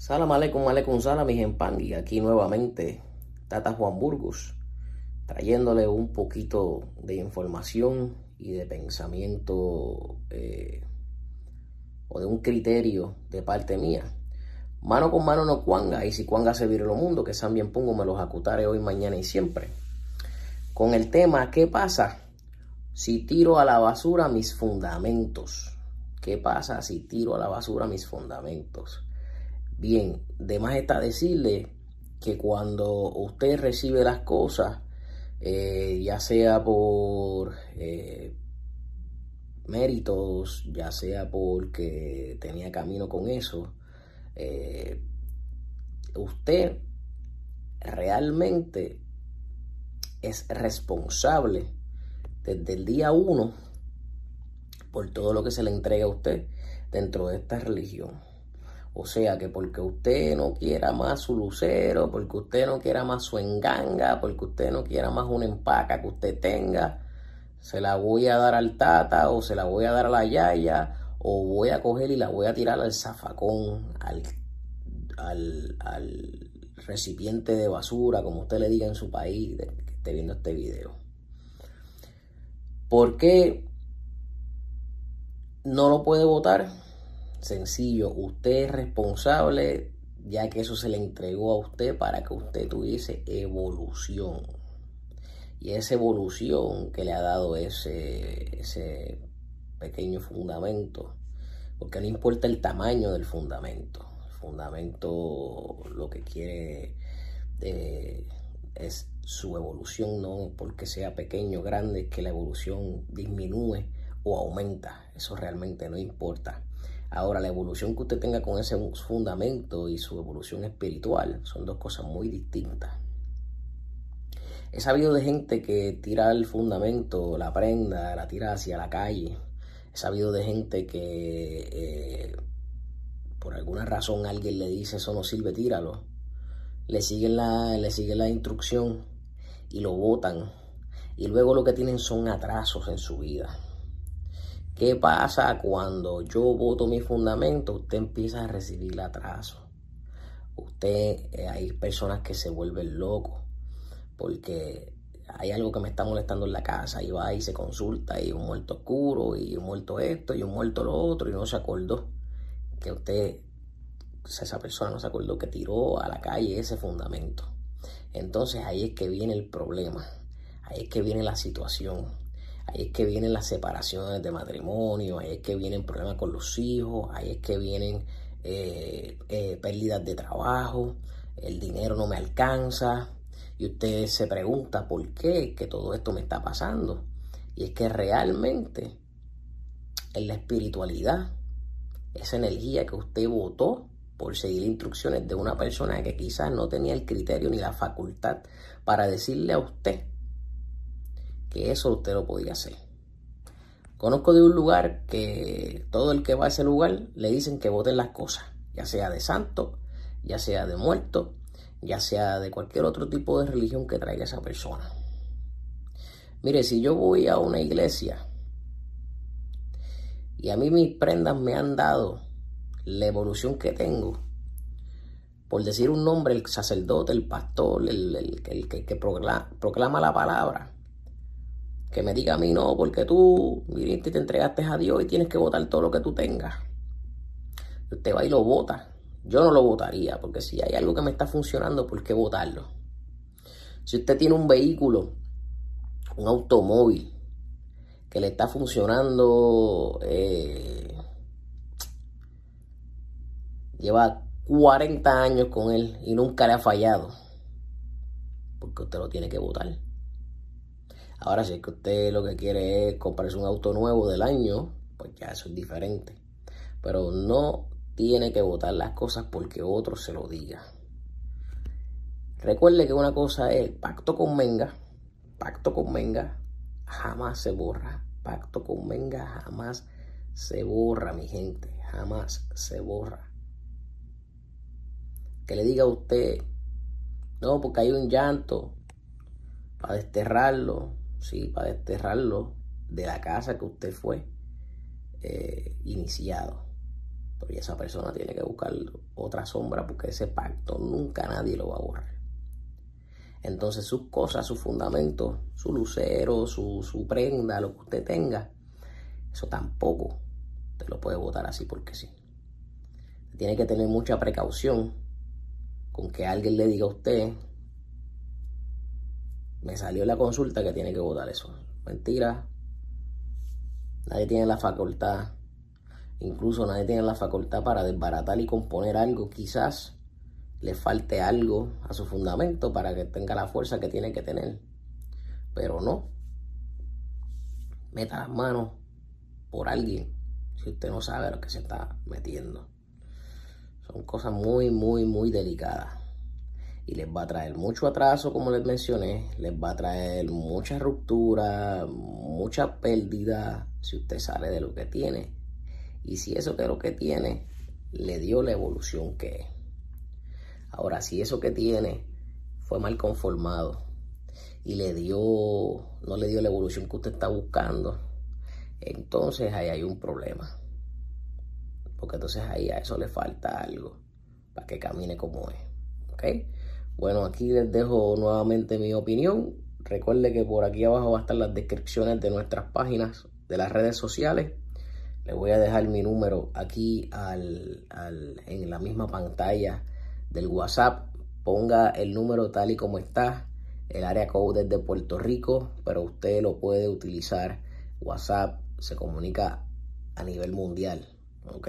Salam aleikum, aleikum salam, mis y Aquí nuevamente Tata Juan Burgos, trayéndole un poquito de información y de pensamiento eh, o de un criterio de parte mía. Mano con mano no cuanga, y si cuanga se vire lo mundo, que bien pongo me los acutare hoy, mañana y siempre. Con el tema, ¿qué pasa si tiro a la basura mis fundamentos? ¿Qué pasa si tiro a la basura mis fundamentos? Bien, de más está decirle que cuando usted recibe las cosas, eh, ya sea por eh, méritos, ya sea porque tenía camino con eso, eh, usted realmente es responsable desde el día uno por todo lo que se le entrega a usted dentro de esta religión. O sea que porque usted no quiera más su lucero, porque usted no quiera más su enganga, porque usted no quiera más una empaca que usted tenga, se la voy a dar al tata o se la voy a dar a la yaya o voy a coger y la voy a tirar al zafacón, al, al, al recipiente de basura, como usted le diga en su país, que esté viendo este video. ¿Por qué no lo puede votar? Sencillo, usted es responsable ya que eso se le entregó a usted para que usted tuviese evolución. Y esa evolución que le ha dado ese, ese pequeño fundamento, porque no importa el tamaño del fundamento, el fundamento lo que quiere eh, es su evolución, no porque sea pequeño o grande, que la evolución disminuye o aumenta, eso realmente no importa. Ahora, la evolución que usted tenga con ese fundamento y su evolución espiritual son dos cosas muy distintas. He sabido de gente que tira el fundamento, la prenda, la tira hacia la calle. He sabido de gente que eh, por alguna razón alguien le dice eso no sirve, tíralo. Le siguen la, le siguen la instrucción y lo botan. Y luego lo que tienen son atrasos en su vida. ¿Qué pasa cuando yo voto mi fundamento? Usted empieza a recibir atraso. Usted, eh, hay personas que se vuelven locos porque hay algo que me está molestando en la casa y va y se consulta y un muerto oscuro y un muerto esto y un muerto lo otro y no se acordó que usted, esa persona no se acordó que tiró a la calle ese fundamento. Entonces ahí es que viene el problema, ahí es que viene la situación. Ahí es que vienen las separaciones de matrimonio, ahí es que vienen problemas con los hijos, ahí es que vienen eh, eh, pérdidas de trabajo, el dinero no me alcanza. Y usted se pregunta por qué que todo esto me está pasando. Y es que realmente en la espiritualidad, esa energía que usted votó por seguir instrucciones de una persona que quizás no tenía el criterio ni la facultad para decirle a usted que eso usted lo podía hacer. Conozco de un lugar que todo el que va a ese lugar le dicen que voten las cosas, ya sea de santo, ya sea de muerto, ya sea de cualquier otro tipo de religión que traiga esa persona. Mire, si yo voy a una iglesia y a mí mis prendas me han dado la evolución que tengo, por decir un nombre, el sacerdote, el pastor, el, que proclama la palabra, que me diga a mí no, porque tú viniste y te entregaste a Dios y tienes que votar todo lo que tú tengas. Usted va y lo vota. Yo no lo votaría, porque si hay algo que me está funcionando, ¿por qué votarlo? Si usted tiene un vehículo, un automóvil, que le está funcionando, eh, lleva 40 años con él y nunca le ha fallado, porque usted lo tiene que votar. Ahora, si es que usted lo que quiere es comprarse un auto nuevo del año, pues ya eso es diferente. Pero no tiene que votar las cosas porque otro se lo diga. Recuerde que una cosa es pacto con Menga, pacto con Menga jamás se borra. Pacto con Menga jamás se borra, mi gente, jamás se borra. Que le diga a usted, no, porque hay un llanto para desterrarlo, ¿sí? para desterrarlo de la casa que usted fue eh, iniciado. Pero esa persona tiene que buscar otra sombra porque ese pacto nunca nadie lo va a borrar. Entonces sus cosas, sus fundamentos, su lucero, su, su prenda, lo que usted tenga, eso tampoco te lo puede votar así porque sí. Tiene que tener mucha precaución con que alguien le diga a usted, me salió la consulta que tiene que votar eso. Mentira. Nadie tiene la facultad, incluso nadie tiene la facultad para desbaratar y componer algo. Quizás le falte algo a su fundamento para que tenga la fuerza que tiene que tener. Pero no. Meta las manos por alguien si usted no sabe lo que se está metiendo. Son cosas muy, muy, muy delicadas. Y les va a traer mucho atraso, como les mencioné. Les va a traer mucha ruptura, mucha pérdida si usted sale de lo que tiene. Y si eso que lo que tiene le dio la evolución que es. Ahora, si eso que tiene fue mal conformado y le dio, no le dio la evolución que usted está buscando, entonces ahí hay un problema. Porque entonces ahí a eso le falta algo para que camine como es. Bueno, aquí les dejo nuevamente mi opinión. Recuerde que por aquí abajo va a estar las descripciones de nuestras páginas de las redes sociales. Les voy a dejar mi número aquí al, en la misma pantalla del WhatsApp. Ponga el número tal y como está. El área code es de Puerto Rico, pero usted lo puede utilizar. WhatsApp se comunica a nivel mundial. ¿Ok?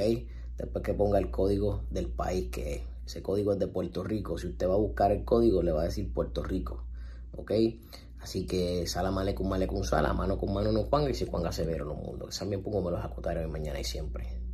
Después que ponga el código del país que es. Ese código es de Puerto Rico. Si usted va a buscar el código, le va a decir Puerto Rico. ¿Ok? Así que salam aleikum aleikum salam, mano con mano no Juan y si Juan severo mundos. Que también pongo me los acotaré mañana y siempre.